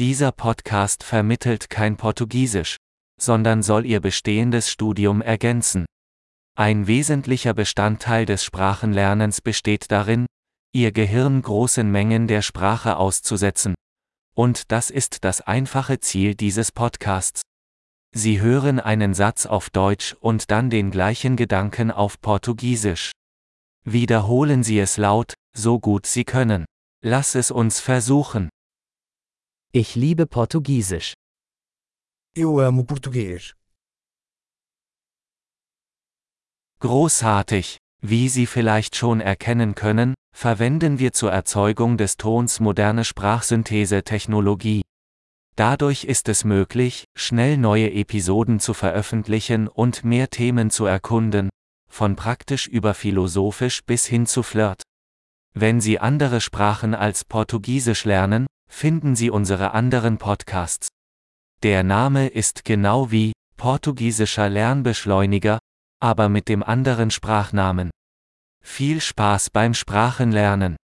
Dieser Podcast vermittelt kein Portugiesisch, sondern soll Ihr bestehendes Studium ergänzen. Ein wesentlicher Bestandteil des Sprachenlernens besteht darin, Ihr Gehirn großen Mengen der Sprache auszusetzen. Und das ist das einfache Ziel dieses Podcasts. Sie hören einen Satz auf Deutsch und dann den gleichen Gedanken auf Portugiesisch. Wiederholen Sie es laut, so gut Sie können. Lass es uns versuchen. Ich liebe Portugiesisch. Eu amo português. Großartig! Wie Sie vielleicht schon erkennen können, verwenden wir zur Erzeugung des Tons moderne Sprachsynthese-Technologie. Dadurch ist es möglich, schnell neue Episoden zu veröffentlichen und mehr Themen zu erkunden, von praktisch über philosophisch bis hin zu Flirt. Wenn Sie andere Sprachen als Portugiesisch lernen, finden Sie unsere anderen Podcasts. Der Name ist genau wie portugiesischer Lernbeschleuniger, aber mit dem anderen Sprachnamen. Viel Spaß beim Sprachenlernen!